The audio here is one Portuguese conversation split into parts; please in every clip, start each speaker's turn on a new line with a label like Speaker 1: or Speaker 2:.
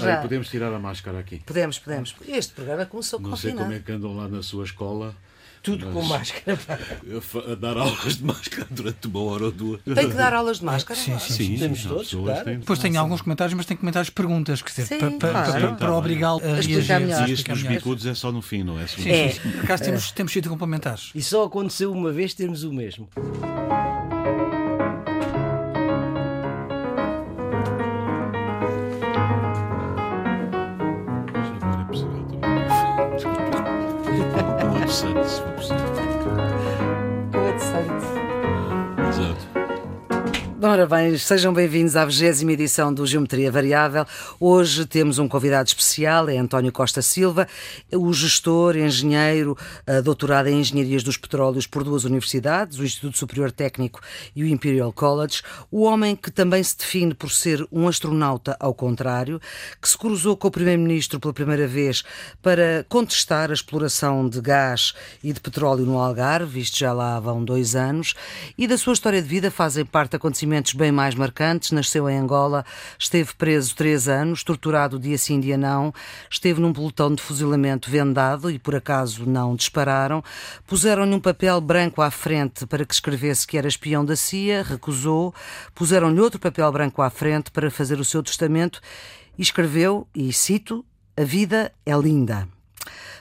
Speaker 1: Já.
Speaker 2: Aí podemos tirar a máscara aqui.
Speaker 1: Podemos, podemos. Este programa começou
Speaker 2: Não sei como é que andam lá na sua escola
Speaker 3: Tudo com máscara. pá.
Speaker 2: a dar aulas de máscara durante uma hora ou duas.
Speaker 1: Tem que dar aulas de máscara?
Speaker 3: Sim, sim.
Speaker 2: Sim,
Speaker 3: Temos
Speaker 2: sim,
Speaker 3: todos, claro.
Speaker 2: têm-
Speaker 4: Depois tem alguns comentários, mas tem comentários perguntas, quer dizer,
Speaker 1: Sim,
Speaker 4: para, para,
Speaker 1: claro.
Speaker 4: para- para obrigá-lo a
Speaker 1: explicar
Speaker 4: reagir.
Speaker 1: melhor.
Speaker 2: E este dos
Speaker 4: melhor.
Speaker 2: bicudos é só no fim, não é?
Speaker 4: Sim,
Speaker 1: É.
Speaker 4: Por acaso temos, temos sido complementares.
Speaker 3: E só aconteceu uma vez termos o mesmo.
Speaker 1: Ora bem, sejam bem-vindos à 20 edição do Geometria Variável. Hoje temos um convidado especial, é António Costa Silva, o gestor, engenheiro, eh, doutorado em Engenharias dos Petróleos por duas universidades, o Instituto Superior Técnico e o Imperial College, o homem que também se define por ser um astronauta ao contrário, que se cruzou com o Primeiro-Ministro pela primeira vez para contestar a exploração de gás e de petróleo no Algarve, isto já lá vão dois anos, e da sua história de vida fazem parte acontecimentos bem mais marcantes. Nasceu em Angola, esteve preso três anos, torturado dia sim, dia não, esteve num pelotão de fuzilamento vendado e por acaso não dispararam. Puseram-lhe um papel branco à frente para que escrevesse que era espião da CIA, recusou. Puseram-lhe outro papel branco à frente para fazer o seu testamento e escreveu, e cito, a vida é linda.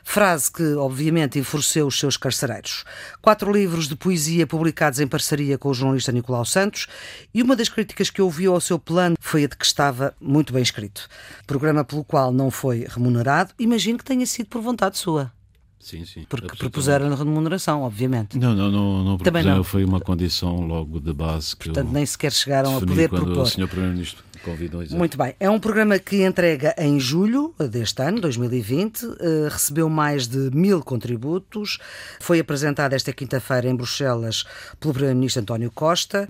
Speaker 1: Frase que, obviamente, enfureceu os seus carcereiros. Quatro livros de poesia publicados em parceria com o jornalista Nicolau Santos e uma das críticas que ouviu ao seu plano foi a de que estava muito bem escrito. Programa pelo qual não foi remunerado, imagino que tenha sido por vontade sua,
Speaker 2: Sim, sim.
Speaker 1: porque propuseram remuneração, obviamente.
Speaker 2: Não, não, não, não
Speaker 1: Também
Speaker 2: propuseram,
Speaker 1: não.
Speaker 2: Foi uma condição logo de base que
Speaker 1: Portanto, nem sequer chegaram a poder
Speaker 2: quando
Speaker 1: propor.
Speaker 2: o Sr. Primeiro-Ministro exato.
Speaker 1: Muito bem. É um programa que entrega em julho deste ano, 2020. eh, recebeu mais de mil contributos. Foi apresentado esta quinta-feira em Bruxelas pelo Primeiro-Ministro António Costa.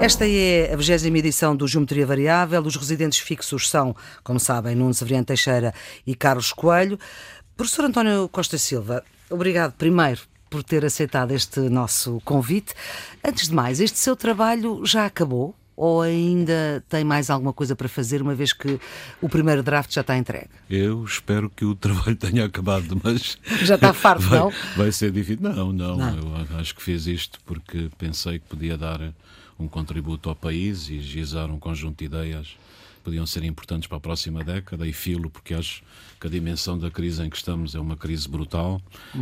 Speaker 1: Esta é a 20 edição do Geometria Variável. Os residentes fixos são, como sabem, Nuno Severiano Teixeira e Carlos Coelho. Professor António Costa Silva, obrigado primeiro por ter aceitado este nosso convite. Antes de mais, este seu trabalho já acabou? Ou ainda tem mais alguma coisa para fazer, uma vez que o primeiro draft já está entregue?
Speaker 2: Eu espero que o trabalho tenha acabado, mas.
Speaker 1: Já está farto,
Speaker 2: vai,
Speaker 1: não?
Speaker 2: Vai ser difícil. Não, não,
Speaker 1: Não.
Speaker 2: Eu acho que fiz isto porque pensei que podia dar um contributo ao país e gizar um conjunto de ideias podiam ser importantes para a próxima década e filo porque acho que a dimensão da crise em que estamos é uma crise brutal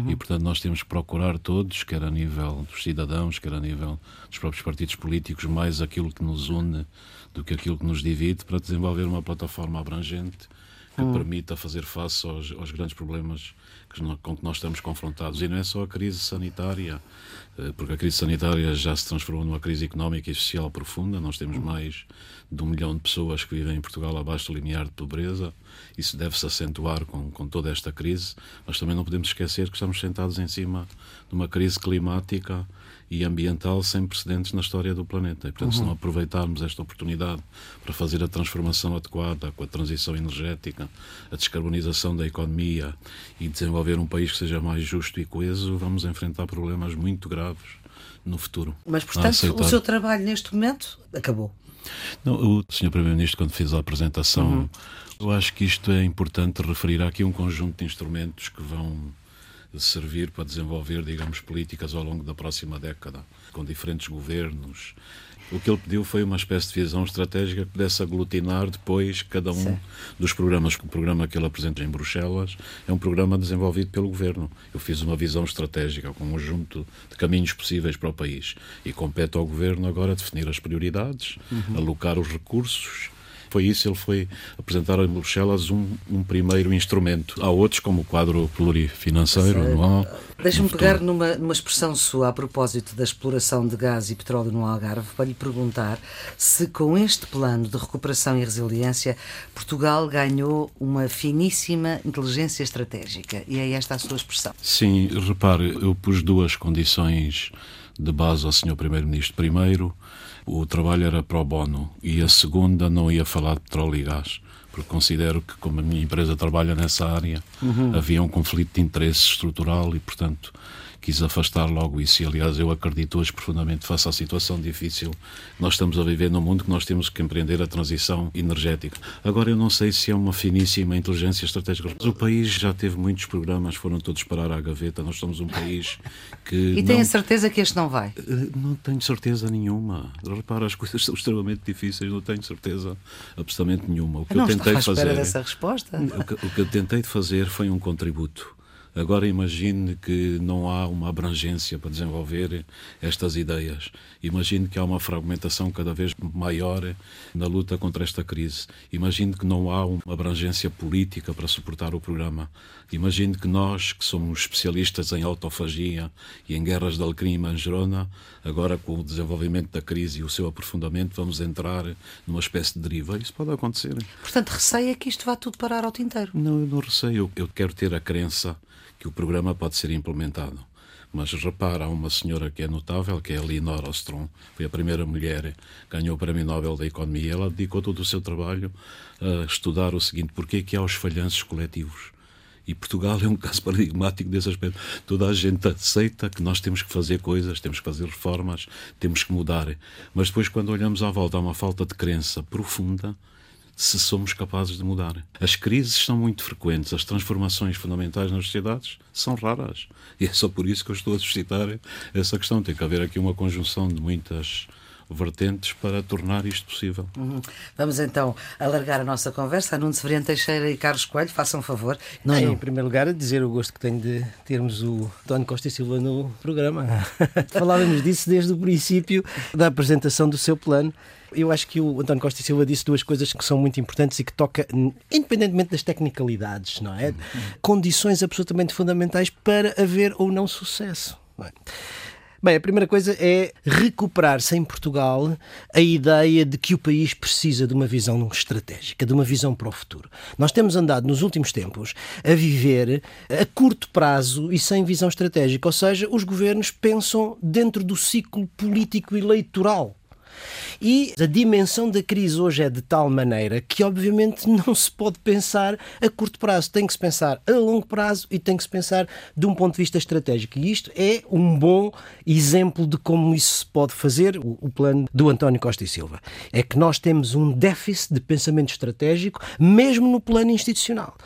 Speaker 2: e, portanto, nós temos que procurar todos, quer a nível dos cidadãos, quer a nível dos próprios partidos políticos, mais aquilo que nos une do que aquilo que nos divide para desenvolver uma plataforma abrangente que permita fazer face aos, aos grandes problemas que com que nós estamos confrontados. E não é só a crise sanitária, eh, porque a crise sanitária já se transformou numa crise económica e social profunda. Nós temos mais de um milhão de pessoas que vivem em Portugal abaixo do limiar de pobreza. Isso deve-se acentuar com, com toda esta crise, mas também não podemos esquecer que estamos sentados em cima de uma crise climática e ambiental sem precedentes na história do planeta. E, portanto, se não aproveitarmos esta oportunidade para fazer a transformação adequada com a transição energética, a descarbonização da economia e desenvolver um país que seja mais justo e coeso, vamos enfrentar problemas muito graves no futuro.
Speaker 1: Mas, portanto, o seu trabalho neste momento acabou.
Speaker 2: Não, o Sr. Primeiro-Ministro, quando fez a apresentação, eu acho que isto é importante referir. Há aqui um conjunto de instrumentos que vão servir para desenvolver, digamos, políticas ao longo da próxima década, com diferentes governos. O que ele pediu foi uma espécie de visão estratégica que pudesse aglutinar depois cada um
Speaker 1: Sim.
Speaker 2: dos programas. O programa que ele apresenta em Bruxelas é um programa desenvolvido pelo governo. Eu fiz uma visão estratégica com um conjunto de caminhos possíveis para o país e compete ao governo agora definir as prioridades, alocar os recursos. Foi isso, ele foi apresentar em Bruxelas um, um primeiro instrumento. Há outros, como o quadro plurifinanceiro anual.
Speaker 1: Deixa-me pegar numa, numa expressão sua a propósito da exploração de gás e petróleo no Algarve para lhe perguntar se com este plano de recuperação e resiliência Portugal ganhou uma finíssima inteligência estratégica. E é esta a sua expressão.
Speaker 2: Sim, repare, eu pus duas condições de base ao Sr. Primeiro-Ministro. Primeiro, o trabalho era pro bono e a segunda não ia falar de petróleo e gás, porque considero que, como a minha empresa trabalha nessa área, havia um conflito de interesse estrutural e, portanto, quis afastar logo isso. E, aliás, eu acredito hoje profundamente, face à situação difícil que nós estamos a viver no mundo, que nós temos que empreender a transição energética. Agora, eu não sei se é uma finíssima inteligência estratégica. O país já teve muitos programas, foram todos parar à gaveta. Nós somos um país que.
Speaker 1: E tem a certeza que este não vai?
Speaker 2: Eh, não tenho certeza nenhuma. Repara, as coisas são extremamente difíceis, não tenho certeza absolutamente nenhuma. O que
Speaker 1: eu não
Speaker 2: eu tentei fazer.
Speaker 1: dessa resposta.
Speaker 2: O que, o que eu tentei fazer foi um contributo. Agora imagine que não há uma abrangência para desenvolver estas ideias. Imagine que há uma fragmentação cada vez maior na luta contra esta crise. Imagine que não há uma abrangência política para suportar o programa. Imagine que nós, que somos especialistas em autofagia e em guerras de Alecrim e Mangerona, agora com o desenvolvimento da crise e o seu aprofundamento, vamos entrar numa espécie de deriva. Isso pode acontecer.
Speaker 1: Portanto, receia que isto vá tudo parar ao tinteiro.
Speaker 2: Não, eu não receio. Eu quero ter a crença que o programa pode ser implementado. Mas repara, há uma senhora que é notável, que é a Elinor Ostrom, foi a primeira mulher que ganhou o Prémio Nobel da Economia. Ela dedicou todo o seu trabalho a estudar o seguinte: porquê é que há os falhanços coletivos? E Portugal é um caso paradigmático desse aspecto. Toda a gente aceita que nós temos que fazer coisas, temos que fazer reformas, temos que mudar. Mas depois, quando olhamos à volta, há uma falta de crença profunda se somos capazes de mudar. As crises são muito frequentes, as transformações fundamentais nas sociedades são raras. E é só por isso que eu estou a suscitar essa questão. Tem que haver aqui uma conjunção de muitas vertentes para tornar isto possível.
Speaker 1: Uhum. Vamos então alargar a nossa conversa. Nuno Severiano Teixeira e Carlos Coelho, façam um favor.
Speaker 3: Não, em primeiro lugar, dizer o gosto que tenho de termos o António Costa e Silva no programa. Falávamos disso desde o princípio da apresentação do seu plano. Eu acho que o António Costa e Silva disse duas coisas que são muito importantes e que toca, independentemente das tecnicalidades, não é? Condições absolutamente fundamentais para haver ou não sucesso. Não é? Bem, a primeira coisa é recuperar-se em Portugal a ideia de que o país precisa de uma visão estratégica, de uma visão para o futuro. Nós temos andado nos últimos tempos a viver a curto prazo e sem visão estratégica, ou seja, os governos pensam dentro do ciclo político eleitoral e a dimensão da crise hoje é de tal maneira que, obviamente, não se pode pensar a curto prazo. Tem que se pensar a longo prazo e tem que se pensar de um ponto de vista estratégico. E isto é um bom exemplo de como isso se pode fazer, o, plano do António Costa e Silva. É que nós temos um déficit de pensamento estratégico, mesmo no plano institucional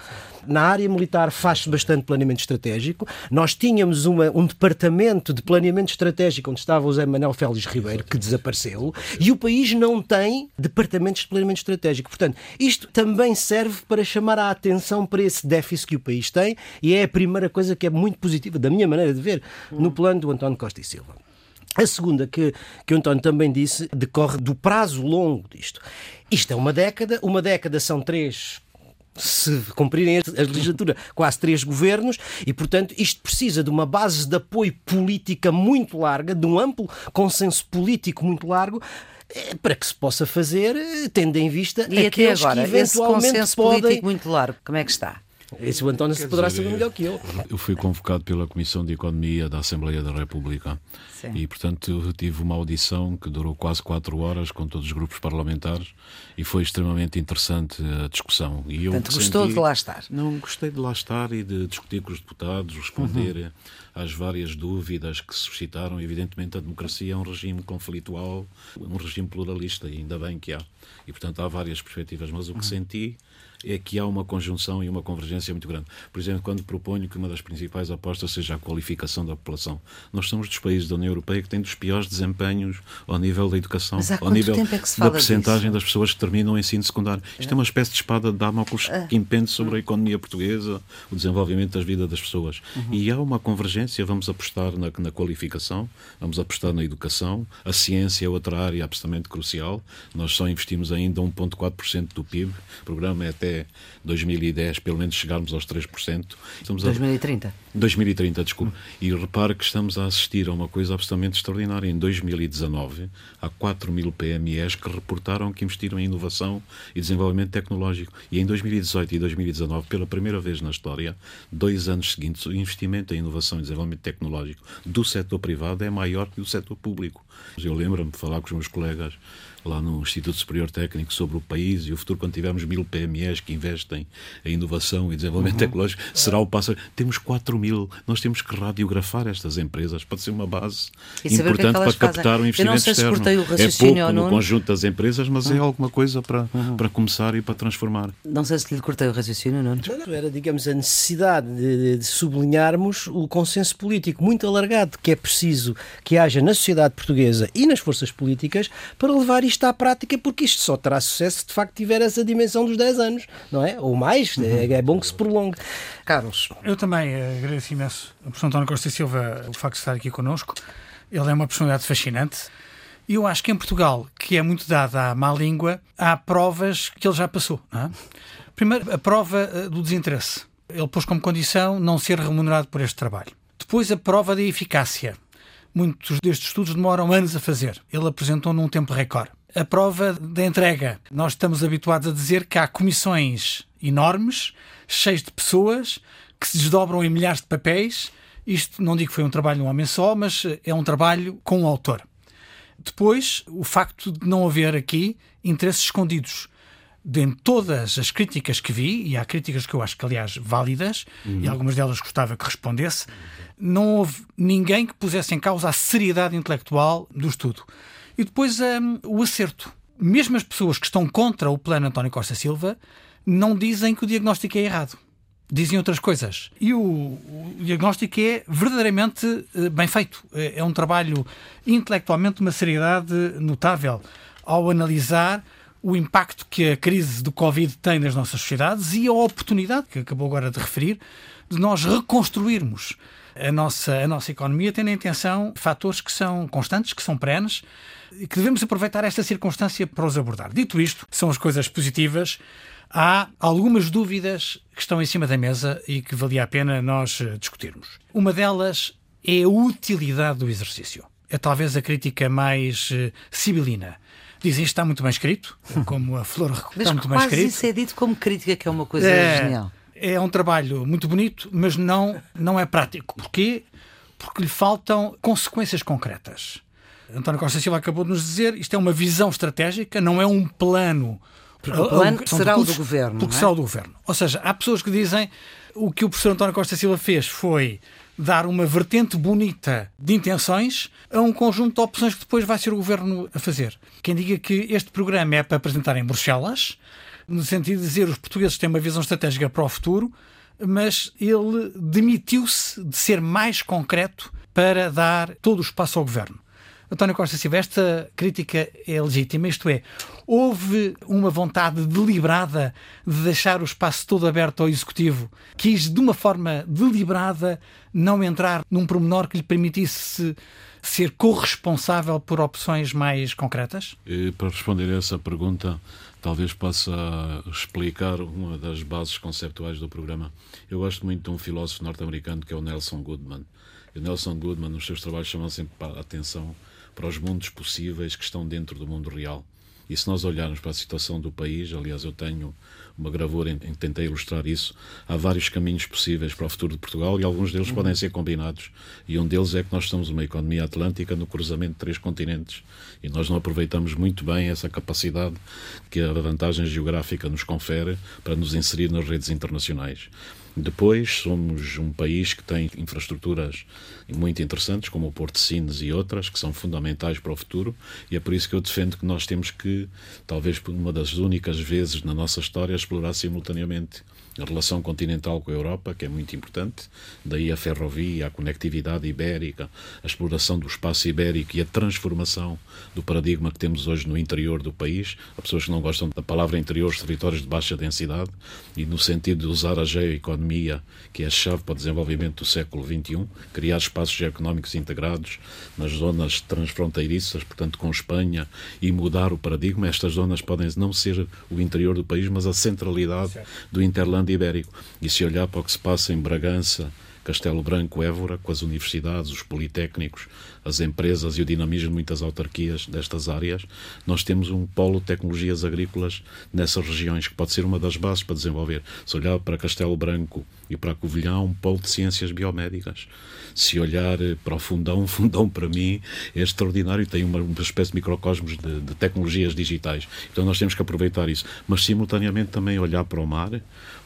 Speaker 3: na área militar faz-se bastante planeamento estratégico. Nós tínhamos uma, um departamento de planeamento estratégico onde estava o José Manuel Félix Ribeiro, que desapareceu, e o país não tem departamentos de planeamento estratégico. Portanto, isto também serve para chamar a atenção para esse déficit que o país tem e é a primeira coisa que é muito positiva, da minha maneira de ver, no plano do António Costa e Silva. A segunda que, que o António também disse decorre do prazo longo disto. Isto é uma década, uma década são três, se cumprirem a legislatura quase três governos e, portanto, isto precisa de uma base de apoio política muito larga, de um amplo consenso político muito largo eh, para que se possa fazer, eh, tendo em vista
Speaker 1: e
Speaker 3: aqueles
Speaker 1: até agora,
Speaker 3: que eventualmente
Speaker 1: esse consenso
Speaker 3: podem...
Speaker 1: político muito largo, como é que está?
Speaker 3: Esse o António se poderá saber melhor que eu.
Speaker 2: Eu fui convocado pela Comissão de Economia da Assembleia da República Sim. e, portanto, eu tive uma audição que durou quase quatro horas com todos os grupos parlamentares e foi extremamente interessante a discussão. E
Speaker 1: eu portanto, gostou
Speaker 2: senti...
Speaker 1: de lá estar?
Speaker 2: Não, gostei de lá estar e de discutir com os deputados, responder uhum. às várias dúvidas que se suscitaram. Evidentemente, a democracia é um regime conflitual, um regime pluralista e ainda bem que há. E, portanto, há várias perspectivas, mas o que uhum. senti é que há uma conjunção e uma convergência muito grande. Por exemplo, quando proponho que uma das principais apostas seja a qualificação da população. Nós somos dos países da União Europeia que têm dos piores desempenhos ao nível da educação, ao nível
Speaker 1: é
Speaker 2: da percentagem das pessoas que terminam o ensino secundário. Isto é uma espécie de espada de Damocles ah. que impende sobre a economia portuguesa, o desenvolvimento das vidas das pessoas. Uhum. E há uma convergência, vamos apostar na, na qualificação, vamos apostar na educação, a ciência é outra área absolutamente crucial. Nós só investimos ainda 1,4% do PIB, o programa é até 2010, pelo menos chegarmos aos 3%.
Speaker 1: Estamos 2030?
Speaker 2: A... 2030, desculpe. E repare que estamos a assistir a uma coisa absolutamente extraordinária. Em 2019, há 4 mil PMEs que reportaram que investiram em inovação e desenvolvimento tecnológico. E em 2018 e 2019, pela primeira vez na história, dois anos seguintes, o investimento em inovação e desenvolvimento tecnológico do setor privado é maior que do setor público. Eu lembro-me de falar com os meus colegas lá no Instituto Superior Técnico sobre o país e o futuro quando tivermos mil PMEs que investem em inovação e desenvolvimento uhum. tecnológico, será o passo. Temos 4 mil, nós temos que radiografar estas empresas, pode ser uma base
Speaker 1: e
Speaker 2: é importante
Speaker 1: é
Speaker 2: para captar o investimento externo. é pouco no conjunto das empresas, mas uhum. é alguma coisa para, uhum. para começar e para transformar.
Speaker 1: Não sei se lhe cortei o raciocínio, não?
Speaker 3: não era, digamos, a necessidade de, de sublinharmos o consenso político muito alargado que é preciso que haja na sociedade portuguesa e nas forças políticas para levar isto à prática, porque isto só terá sucesso se de facto tiver essa dimensão dos 10 anos, não é? Ou mais, é, é bom que se prolongue.
Speaker 1: Carlos.
Speaker 4: Eu também agradeço imenso ao professor António Costa Silva o facto de estar aqui connosco. Ele é uma personalidade fascinante. E eu acho que em Portugal, que é muito dada à má língua, há provas que ele já passou. É? Primeiro, a prova eh, do desinteresse. Ele pôs como condição não ser remunerado por este trabalho. Depois, a prova da eficácia. Muitos destes estudos demoram anos a fazer. Ele apresentou num tempo recorde. A prova da entrega. Nós estamos habituados a dizer que há comissões enormes, cheias de pessoas, que se desdobram em milhares de papéis. Isto não digo que foi um trabalho de um homem só, mas é um trabalho com um autor. Depois, o facto de não haver aqui interesses escondidos. De, todas as críticas que vi, e há críticas que eu acho que, aliás, válidas, uhum. e algumas delas gostava que respondesse, não houve ninguém que pusesse em causa a seriedade intelectual do estudo. E depois um, o acerto. Mesmo as pessoas que estão contra o plano António Costa Silva não dizem que o diagnóstico é errado. Dizem outras coisas. E o, o diagnóstico é verdadeiramente uh, bem feito. É, é um trabalho intelectualmente de uma seriedade notável ao analisar o impacto que a crise do Covid tem nas nossas sociedades e a oportunidade, que acabou agora de referir, de nós reconstruirmos a nossa, a nossa economia, tendo em atenção fatores que são constantes, que são perenes, e que devemos aproveitar esta circunstância para os abordar. Dito isto, são as coisas positivas. Há algumas dúvidas que estão em cima da mesa e que valia a pena nós eh, discutirmos. Uma delas é a utilidade do exercício. É talvez a crítica mais uh, sibilina. Dizem que está muito bem escrito, como a Flor está muito bem escrito.
Speaker 1: isso é dito como crítica, que é uma coisa é, genial
Speaker 4: é um trabalho muito bonito, mas não, não é prático. Porquê? Porque lhe faltam consequências concretas. António Costa Silva acabou de nos dizer isto é uma visão estratégica, não é um plano.
Speaker 1: Porque o plano será o do governo.
Speaker 4: Porque
Speaker 1: é?
Speaker 4: será o do governo. Ou seja, há pessoas que dizem o que o professor António Costa Silva fez foi dar uma vertente bonita de intenções a um conjunto de opções que depois vai ser o governo a fazer. Quem diga que este programa é para apresentar em Bruxelas, no sentido de dizer os portugueses têm uma visão estratégica para o futuro, mas ele demitiu-se de ser mais concreto para dar todo o espaço ao governo. António Costa Silva, esta crítica é legítima, isto é, houve uma vontade deliberada de deixar o espaço todo aberto ao Executivo, quis de uma forma deliberada não entrar num promenor que lhe permitisse ser corresponsável por opções mais concretas?
Speaker 2: E para responder a essa pergunta, talvez possa explicar uma das bases conceptuais do programa. Eu gosto muito de um filósofo norte-americano que é o Nelson Goodman. E o Nelson Goodman, nos seus trabalhos, chama sempre a atenção para os mundos possíveis que estão dentro do mundo real. E se nós olharmos para a situação do país, aliás, eu tenho uma gravura em, que tentei ilustrar isso. Há vários caminhos possíveis para o futuro de Portugal e alguns deles podem ser combinados. E um deles é que nós somos uma economia atlântica no cruzamento de três continentes e nós não aproveitamos muito bem essa capacidade que a vantagem geográfica nos confere para nos inserir nas redes internacionais. Depois, somos um país que tem infraestruturas muito interessantes, como o Porto de Sines e outras, que são fundamentais para o futuro, e é por isso que eu defendo que nós temos que, talvez por uma das únicas vezes na nossa história, explorar simultaneamente a relação continental com a Europa, que é muito importante, daí a ferrovia, a conectividade ibérica, a exploração do espaço ibérico e a transformação do paradigma que temos hoje no interior do país. Há pessoas que não gostam da palavra interior, os territórios de baixa densidade, e no sentido de usar a geoeconomia, que é a chave para o desenvolvimento do século XXI, criar espaços geoeconómicos integrados nas zonas transfronteiriças, portanto com Espanha, e mudar o paradigma. Estas zonas podem não ser o interior do país, mas a centralidade do interland ibérico. E se olhar para o que se passa em Bragança, Castelo Branco, Évora, com as universidades, os politécnicos, as empresas e o dinamismo de muitas autarquias destas áreas, nós temos um polo de tecnologias agrícolas nessas regiões, que pode ser uma das bases para desenvolver. Se olhar para Castelo Branco e para Covilhã, um polo de ciências biomédicas. Se olhar eh, para o Fundão, o Fundão para mim é extraordinário, tem uma, uma espécie de microcosmos de, de tecnologias digitais. Então nós temos que aproveitar isso, mas simultaneamente também olhar para o mar,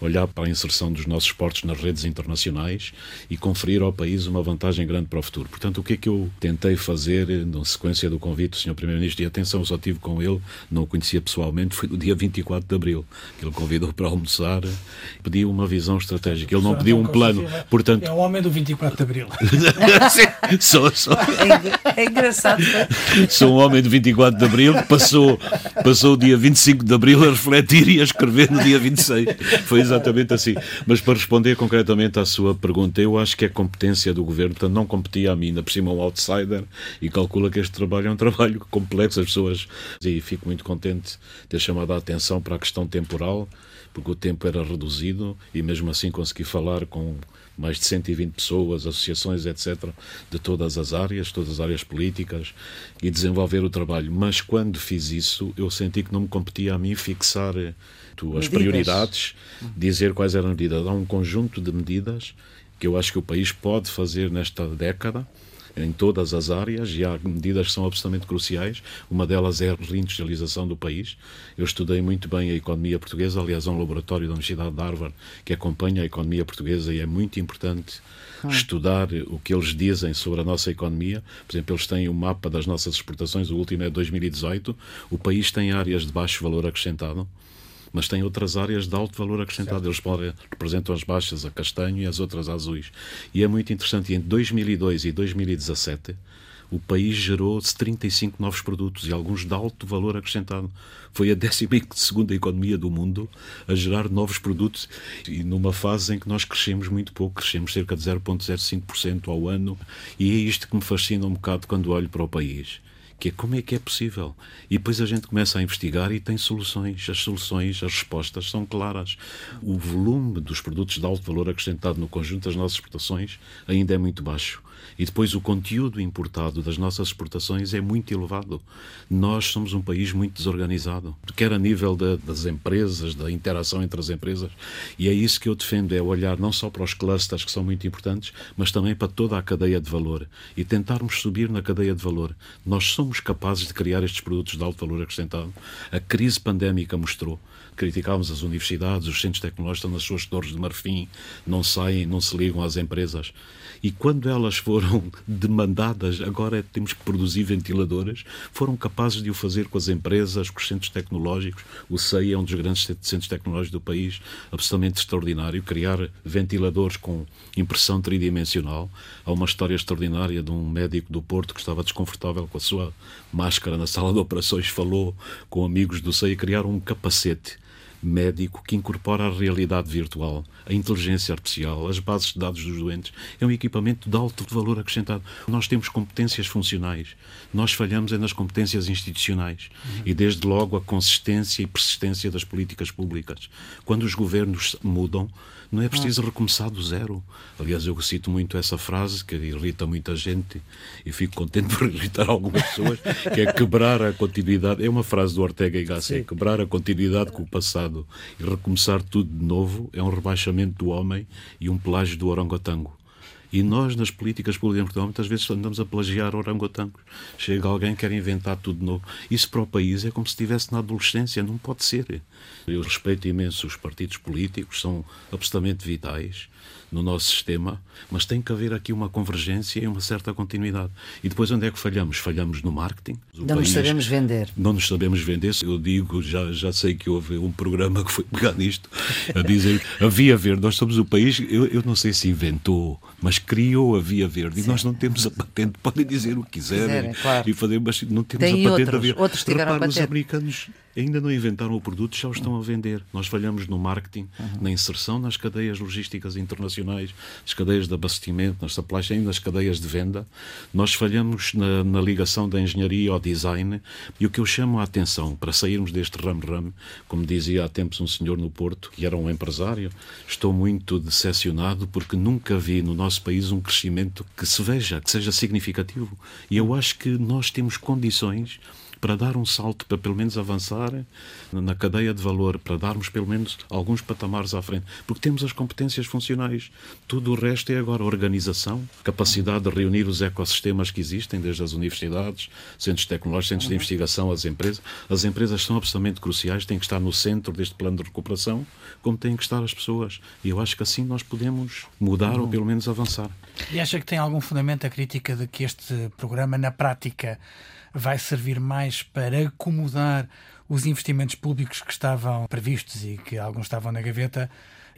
Speaker 2: olhar para a inserção dos nossos portos nas redes internacionais e conferir ao país uma vantagem grande para o futuro. Portanto, o que é que eu tentei fazer na sequência do convite do Sr. Primeiro-Ministro, e atenção, eu só tive com ele, não o conhecia pessoalmente, foi no dia 24 de Abril, que ele convidou para almoçar, pediu uma visão estratégica. Ele não pediu um plano, portanto...
Speaker 4: É o homem do 24 de Abril.
Speaker 2: sou, sou,
Speaker 1: É, é engraçado.
Speaker 2: sou um homem de 24 de Abril que passou, passou o dia 25 de Abril a refletir e a escrever no dia 26. Foi exatamente assim. Mas para responder concretamente à sua pergunta, eu acho que é competência do governo, portanto não competia a mim, ainda por cima um outsider, e calcula que este trabalho é um trabalho complexo, as pessoas. E fico muito contente de ter chamado a atenção para a questão temporal, porque o tempo era reduzido e mesmo assim consegui falar com mais de 120 pessoas, associações, etc., de todas as áreas, todas as áreas políticas, e desenvolver o trabalho. Mas quando fiz isso, eu senti que não me competia a mim fixar as
Speaker 1: Medidas.
Speaker 2: prioridades, dizer quais eram as medidas. Há um conjunto de medidas que eu acho que o país pode fazer nesta década em todas as áreas e há medidas que são absolutamente cruciais. Uma delas é a reindustrialização do país. Eu estudei muito bem a economia portuguesa, aliás, há um laboratório da Universidade de Harvard que acompanha a economia portuguesa e é muito importante estudar o que eles dizem sobre a nossa economia. Por exemplo, eles têm um mapa das nossas exportações, o último é de 2018. O país tem áreas de baixo valor acrescentado mas tem outras áreas de alto valor acrescentado. Eles podem, representam as baixas a castanho e as outras a azuis. E é muito interessante. Entre 2002 e 2017, o país gerou 35 novos produtos e alguns de alto valor acrescentado. Foi a 12 economia do mundo a gerar novos produtos e numa fase em que nós crescemos muito pouco, crescemos cerca de 0,05% ao ano. E é isto que me fascina um bocado quando olho para o país que é como é que é possível. E depois a gente começa a investigar e tem soluções. As soluções, as respostas são claras. O volume dos produtos de alto valor acrescentado no conjunto das nossas exportações ainda é muito baixo. E depois o conteúdo importado das nossas exportações é muito elevado. Nós somos um país muito desorganizado, quer a nível da, das empresas, da interação entre as empresas, e é isso que eu defendo, é olhar não só para os clusters que são muito importantes, mas também para toda a cadeia de valor e tentarmos subir na cadeia de valor. Nós somos capazes de criar estes produtos de alto valor acrescentado. A crise pandémica mostrou criticámos as universidades, os centros tecnológicos estão nas suas torres de marfim, não saem, não se ligam às empresas. E quando elas foram demandadas, agora temos que produzir ventiladores, foram capazes de o fazer com as empresas, com os centros tecnológicos. O CEI é um dos grandes centros tecnológicos do país, absolutamente extraordinário. Criar ventiladores com impressão tridimensional. Há uma história extraordinária de um médico do Porto que estava desconfortável com a sua máscara na sala de operações, falou com amigos do CEI a criar um capacete médico que incorpora a realidade virtual, a inteligência artificial, as bases de dados dos doentes. É um equipamento de alto valor acrescentado. Nós temos competências funcionais. Nós falhamos é nas competências institucionais. E, desde logo, a consistência e persistência das políticas públicas. Quando os governos mudam, não é preciso recomeçar do zero. Aliás, eu cito muito essa frase que irrita muita gente e fico contente por irritar algumas pessoas, que é quebrar a continuidade. É uma frase do Ortega y Gasset, quebrar a continuidade com o passado e recomeçar tudo de novo é um rebaixamento do homem e um pelágio do orangotango. E nós, nas políticas públicas em Portugal, muitas vezes andamos a plagiar orangotangos. Chega alguém que quer inventar tudo novo. Isso para o país é como se estivesse na adolescência, não pode ser. Eu respeito imenso os partidos políticos, são absolutamente vitais no nosso sistema, mas tem que haver aqui uma convergência e uma certa continuidade. E depois onde é que falhamos? Falhamos no marketing. O
Speaker 1: Não nos sabemos vender.
Speaker 2: não nos sabemos vender. Eu digo, já, já sei que houve um programa que foi pegar nisto, a dizer a Via Verde, nós somos o país, eu, eu não sei se inventou, mas criou a Via Verde e nós não temos a patente. Podem dizer o que quiserem
Speaker 1: Quiserem, claro.
Speaker 2: e fazer, mas não temos
Speaker 1: Tem
Speaker 2: a patente da
Speaker 1: outros, outros tiveram
Speaker 2: Repara, os
Speaker 1: patente.
Speaker 2: americanos ainda não inventaram o produto, já o estão a vender. Nós falhamos no marketing, uhum. na inserção nas cadeias logísticas internacionais, nas cadeias de abastecimento, nas supply chain, nas cadeias de venda. Nós falhamos na, na, ligação da engenharia ao design. E o que eu chamo a atenção para sairmos deste ram-ram, como dizia há tempos um senhor no Porto, que era um empresário, estou muito decepcionado porque nunca vi no nosso país um crescimento que se veja, que seja significativo. E eu acho que nós temos condições para dar um salto, para pelo menos avançar na cadeia de valor, para darmos pelo menos alguns patamares à frente, porque temos as competências funcionais. Tudo o resto é agora organização, capacidade de reunir os ecossistemas que existem, desde as universidades, centros tecnológicos, centros de investigação, as empresas. As empresas são absolutamente cruciais, têm que estar no centro deste plano de recuperação, como têm que estar as pessoas. E eu acho que assim nós podemos mudar ou pelo menos avançar.
Speaker 4: E acha que tem algum fundamento a crítica de que este programa, na prática, vai servir mais para acomodar os investimentos públicos que estavam previstos e que alguns estavam na gaveta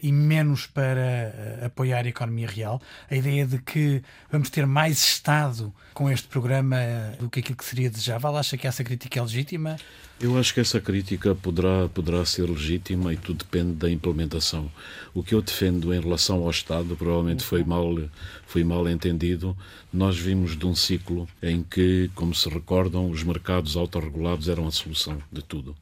Speaker 4: e menos para uh, apoiar a economia real. A ideia de que vamos ter mais Estado com este programa do que aquilo que seria desejável, acha que essa crítica é legítima?
Speaker 2: Eu acho que essa crítica poderá, poderá ser legítima e tudo depende da implementação. O que eu defendo em relação ao Estado provavelmente foi mal, foi mal entendido. Nós vimos de um ciclo em que, como se recordam, os mercados autorregulados eram a solução de tudo.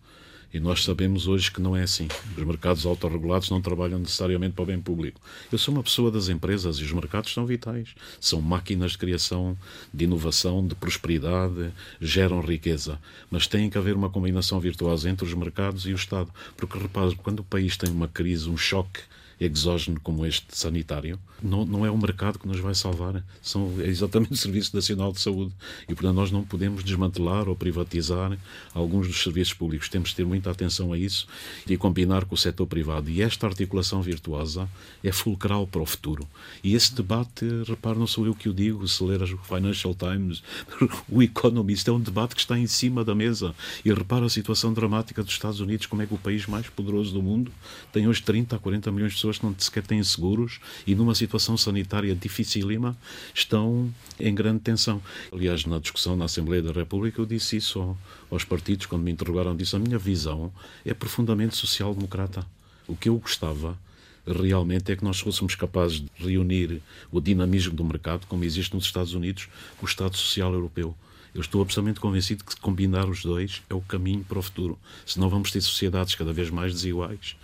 Speaker 2: E nós sabemos hoje que não é assim. Os mercados autorregulados não trabalham necessariamente para o bem público. Eu sou uma pessoa das empresas e os mercados são vitais. São máquinas de criação, de inovação, de prosperidade, geram riqueza. Mas tem que haver uma combinação virtuosa entre os mercados e o Estado. Porque, repare, quando o país tem uma crise, um choque exógeno como este sanitário, não, não é o mercado que nos vai salvar, são, é exatamente o Serviço Nacional de Saúde. E, portanto, nós não podemos desmantelar ou privatizar alguns dos serviços públicos. Temos de ter muita atenção a isso e combinar com o setor privado. E esta articulação virtuosa é fulcral para o futuro. E esse debate, repare, não sou eu que o digo, se ler o Financial Times, o Economist, é um debate que está em cima da mesa. E repara a situação dramática dos Estados Unidos, como é que o país mais poderoso do mundo tem hoje 30 a 40 milhões de pessoas que não sequer têm seguros e numa situação sanitária dificílima estão em grande tensão. Aliás, na discussão na Assembleia da República eu disse isso aos partidos quando me interrogaram, disse a minha visão é profundamente social-democrata. O que eu gostava realmente é que nós fôssemos capazes de reunir o dinamismo do mercado, como existe nos Estados Unidos, com o Estado Social Europeu. Eu estou absolutamente convencido que combinar os dois é o caminho para o futuro. Senão vamos ter sociedades cada vez mais desiguais,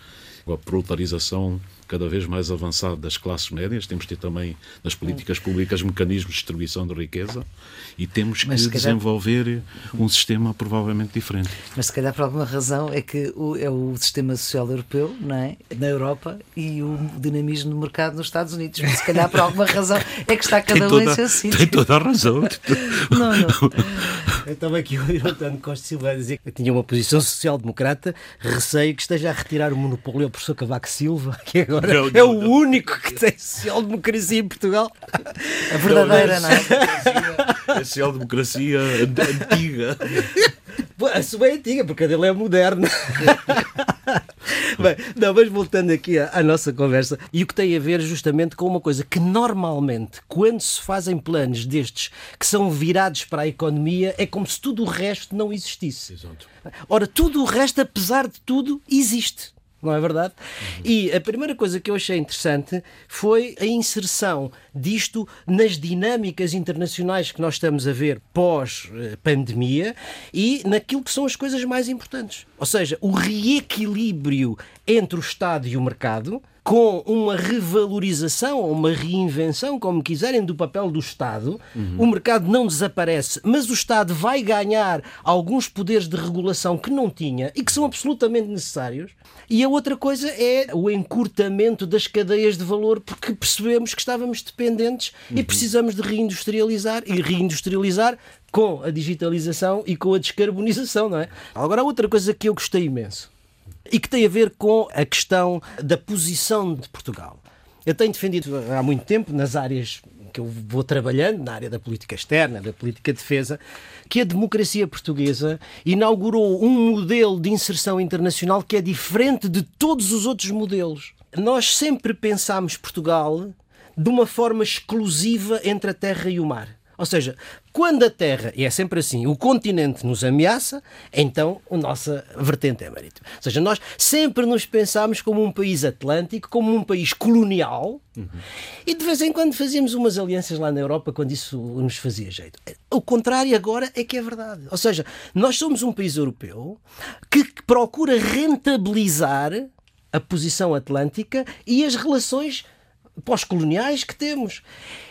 Speaker 2: com a proletarização cada vez mais avançado das classes médias, temos de ter também nas políticas públicas mecanismos de distribuição de riqueza e temos que calhar... desenvolver um sistema provavelmente diferente.
Speaker 1: Mas se calhar por alguma razão é que o, é o sistema social europeu, não é? Na Europa e o dinamismo do mercado nos Estados Unidos. Mas se calhar por alguma razão é que está cada um em seu sítio.
Speaker 2: Tem toda a razão.
Speaker 1: não, não.
Speaker 3: Eu estava aqui ouvir o António Costa Silva a dizer que tinha uma posição social-democrata, receio que esteja a retirar o monopólio ao professor Cavaco Silva, que agora agora não, é o não. único que tem social-democracia em Portugal.
Speaker 1: A verdadeira, não, é?
Speaker 2: A social-democracia antiga.
Speaker 3: A sua é antiga, porque a dele é moderna. Bem, não, mas voltando aqui à, à, nossa conversa, e o que tem a ver justamente com uma coisa que normalmente, quando se fazem planos destes que são virados para a economia, é como se tudo o resto não existisse.
Speaker 2: Exato.
Speaker 3: Ora, tudo o resto, apesar de tudo, existe não é verdade? E a primeira coisa que eu achei interessante foi a inserção disto nas dinâmicas internacionais que nós estamos a ver pós-pandemia e naquilo que são as coisas mais importantes. Ou seja, o reequilíbrio entre o Estado e o mercado com uma revalorização ou uma reinvenção, como quiserem, do papel do Estado. Uhum. O mercado não desaparece, mas o Estado vai ganhar alguns poderes de regulação que não tinha e que são absolutamente necessários. E a outra coisa é o encurtamento das cadeias de valor, porque percebemos que estávamos dependentes uhum. e precisamos de reindustrializar e reindustrializar com a digitalização e com a descarbonização, não é? Agora, outra coisa que eu gostei imenso e que tem a ver com a questão da posição de Portugal. Eu tenho defendido há muito tempo, nas áreas que eu vou trabalhando, na área da política externa, da política de defesa, que a democracia portuguesa inaugurou um modelo de inserção internacional que é diferente de todos os outros modelos. Nós sempre pensámos Portugal de uma forma exclusiva entre a terra e o mar. Ou seja, quando a Terra, e é sempre assim, o continente nos ameaça, então a nossa vertente é marítima. Ou seja, nós sempre nos pensámos como um país atlântico, como um país colonial, uhum. e de vez em quando fazíamos umas alianças lá na Europa quando isso nos fazia jeito. O contrário agora é que é verdade. Ou seja, nós somos um país europeu que procura rentabilizar a posição atlântica e as relações pós-coloniais que temos.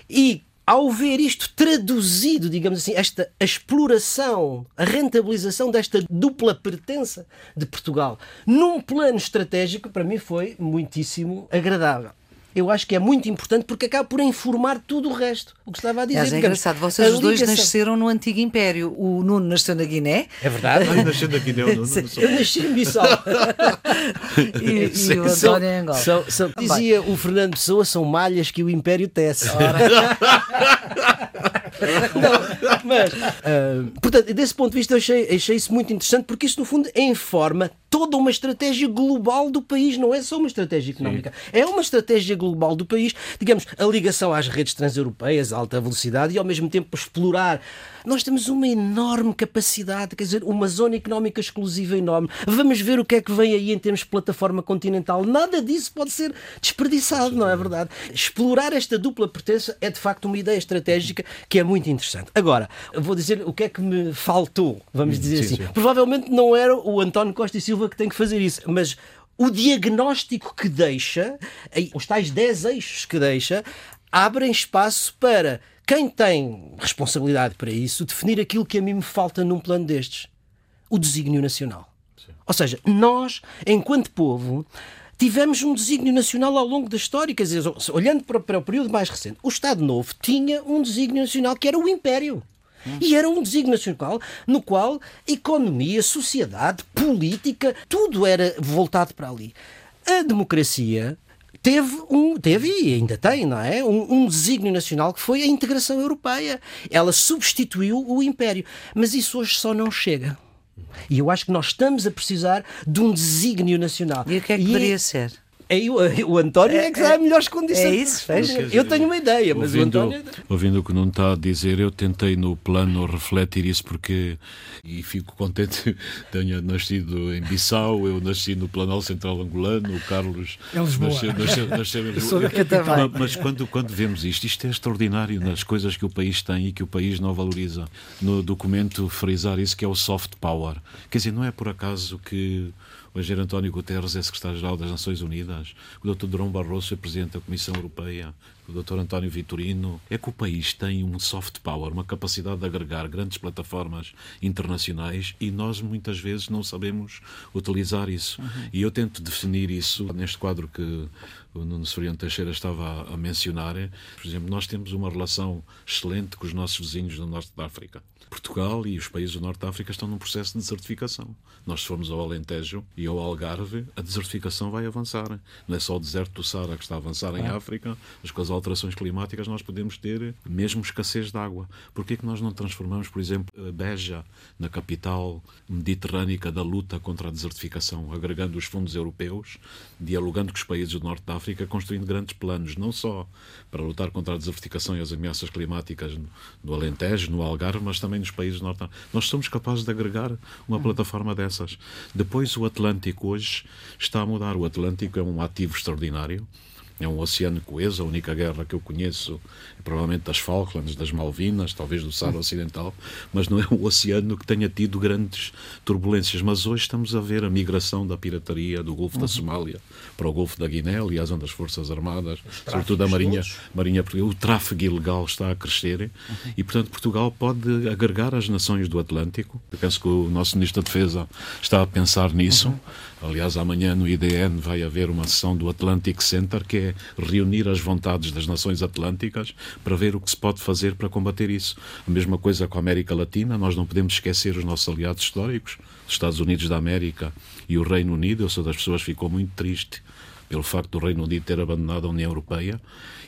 Speaker 3: E ao ver isto traduzido, digamos assim, esta exploração, a rentabilização desta dupla pertença de Portugal num plano estratégico, para mim foi muitíssimo agradável eu acho que é muito importante porque acaba por informar tudo o resto. O que estava a dizer.
Speaker 1: Mas é engraçado, vocês os dois nasceram no antigo Império. O Nuno nasceu na Guiné.
Speaker 3: É verdade.
Speaker 2: Eu nasci na Guiné. Eu,
Speaker 3: eu nasci em Bissau.
Speaker 1: e, e o António em Angola.
Speaker 3: São, são, dizia o Fernando Pessoa, são malhas que o Império tece. Não, mas, uh, portanto, desse ponto de vista, eu achei, achei isso muito interessante porque isso, no fundo, informa toda uma estratégia global do país, não é só uma estratégia económica, Sim. é uma estratégia global do país, digamos, a ligação às redes transeuropeias, a alta velocidade e ao mesmo tempo explorar. Nós temos uma enorme capacidade, quer dizer, uma zona económica exclusiva enorme. Vamos ver o que é que vem aí em termos de plataforma continental. Nada disso pode ser desperdiçado, não é verdade? Explorar esta dupla pertença é de facto uma ideia estratégica que é muito interessante. Agora, vou dizer o que é que me faltou, vamos dizer sim, assim. Sim. Provavelmente não era o António Costa e Silva que tem que fazer isso. Mas o diagnóstico que deixa, os tais 10 eixos que deixa, abrem espaço para quem tem responsabilidade para isso definir aquilo que a mim me falta num plano destes: o desígnio nacional. Sim. Ou seja, nós, enquanto povo, tivemos um desígnio nacional ao longo da história. Quer dizer, olhando para, para o período mais recente, o Estado Novo tinha um desígnio nacional que era o Império. E era um desígnio nacional no qual economia, sociedade, política, tudo era voltado para ali. A democracia teve um teve e ainda tem não é? Um, um desígnio nacional que foi a integração europeia. Ela substituiu o império. Mas isso hoje só não chega. E eu acho que nós estamos a precisar de um desígnio nacional.
Speaker 1: E o que é que e poderia é... ser
Speaker 3: é, o, o António é, é que sabe é, melhores condições.
Speaker 1: É isso.
Speaker 3: Eu tenho uma ideia, mas
Speaker 2: ouvindo,
Speaker 3: o António.
Speaker 2: Ouvindo o que não está a dizer, eu tentei no plano refletir isso porque. E fico contente. Tenho nascido em Bissau, eu nasci no Planal Central Angolano, o Carlos.
Speaker 4: Em Lisboa. Nasceu,
Speaker 2: nasceu, nasceu em Lisboa. Mas, mas quando, quando vemos isto, isto é extraordinário nas coisas que o país tem e que o país não valoriza. No documento, frisar isso que é o soft power. Quer dizer, não é por acaso que o engenheiro António Guterres é secretário-geral das Nações Unidas, o Dr. Durão Barroso é presidente da Comissão Europeia, o Dr. António Vitorino. É que o país tem um soft power, uma capacidade de agregar grandes plataformas internacionais e nós muitas vezes não sabemos utilizar isso. Uhum. E eu tento definir isso neste quadro que o Nuno Soriano Teixeira estava a mencionar. Por exemplo, nós temos uma relação excelente com os nossos vizinhos do Norte da África. Portugal e os países do Norte da África estão num processo de desertificação. Nós, se formos ao Alentejo e ao Algarve, a desertificação vai avançar. Não é só o deserto do Saara que está a avançar em África, mas com as alterações climáticas nós podemos ter mesmo escassez de água. Por que é que nós não transformamos, por exemplo, Beja na capital mediterrânica da luta contra a desertificação, agregando os fundos europeus, dialogando com os países do Norte da África, construindo grandes planos, não só para lutar contra a desertificação e as ameaças climáticas no Alentejo, no Algarve, mas também nos países do Norte da África. Nós somos capazes de agregar uma plataforma dessas. Depois, o Atlântico hoje está a mudar. O Atlântico é um ativo extraordinário é um oceano coeso, a única guerra que eu conheço é provavelmente das Falklands, das Malvinas, talvez do Saara Ocidental, mas não é um oceano que tenha tido grandes turbulências. Mas hoje estamos a ver a migração da pirataria do Golfo uhum. da Somália para o Golfo da Guiné, aliás, onde as Forças Armadas, sobretudo a Marinha, Marinha Portuguesa, o tráfego ilegal está a crescer uhum. e, portanto, Portugal pode agregar as nações do Atlântico. Eu penso que o nosso Ministro da Defesa está a pensar nisso. Uhum. Aliás, amanhã no IDN vai haver uma sessão do Atlantic Center que é reunir as vontades das nações atlânticas para ver o que se pode fazer para combater isso. A mesma coisa com a América Latina, nós não podemos esquecer os nossos aliados históricos, os Estados Unidos da América e o Reino Unido. Eu sou das pessoas que ficou muito triste pelo facto do Reino Unido ter abandonado a União Europeia.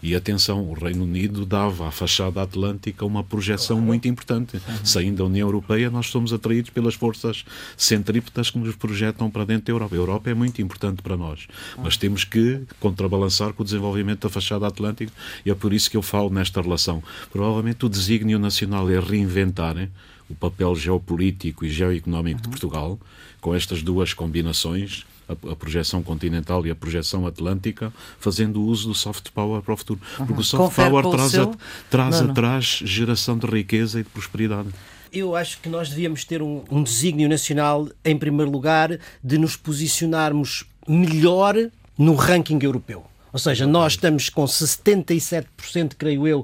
Speaker 2: E atenção, o Reino Unido dava à fachada atlântica uma projeção muito importante. Saindo da União Europeia, nós somos atraídos pelas forças centrípetas que nos projetam para dentro da Europa. A Europa é muito importante para nós, mas temos que contrabalançar com o desenvolvimento da fachada atlântica e é por isso que eu falo nesta relação. Provavelmente o desígnio nacional é reinventar o papel geopolítico e geoeconómico de Portugal com estas duas combinações a, a, projeção continental e a projeção atlântica, fazendo uso do soft power para o futuro. Porque o soft
Speaker 1: Confere
Speaker 2: power traz,
Speaker 1: seu-
Speaker 2: a- traz
Speaker 1: Nuno.
Speaker 2: atrás geração de riqueza e de prosperidade.
Speaker 3: Eu acho que nós devíamos ter um, um desígnio nacional, em primeiro lugar, de nos posicionarmos melhor no ranking europeu. Ou seja, nós estamos com 77%, creio eu,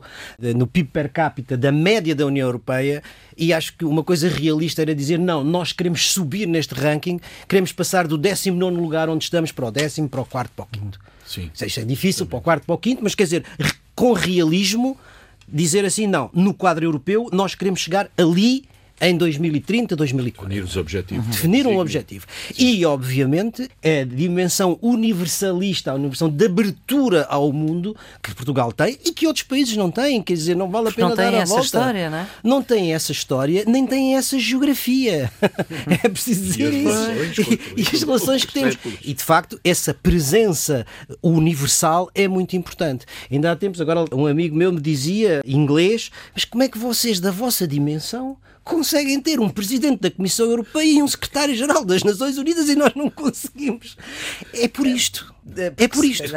Speaker 3: no PIB per capita da média da União Europeia e acho que uma coisa realista era dizer não, nós queremos subir neste ranking, queremos passar do 19º lugar onde estamos para o décimo, para o quarto, para o quinto.
Speaker 2: Sim.
Speaker 3: Isso é difícil para o quarto, para o quinto, mas quer dizer, com realismo, dizer assim, não, no quadro europeu nós queremos chegar ali em 2030, 2040.
Speaker 2: Unir os objetivos.
Speaker 3: Definir um objetivo. E, obviamente, a dimensão universalista, a dimensão de abertura ao mundo que Portugal tem e que outros países não têm. Quer dizer, não vale a pena
Speaker 1: não
Speaker 3: dar a
Speaker 1: essa
Speaker 3: volta.
Speaker 1: história, não é?
Speaker 3: Não têm essa história, nem têm essa geografia. é preciso dizer
Speaker 2: as
Speaker 3: isso.
Speaker 2: relações
Speaker 3: E, e as relações que temos. E, de facto, essa presença universal é muito importante. Ainda há tempos, agora, um amigo meu me dizia, em inglês, mas como é que vocês, da vossa dimensão, conseguem ter um presidente da Comissão Europeia e um secretário-geral das Nações Unidas e nós não conseguimos? É por isto. É por
Speaker 1: se
Speaker 3: isto.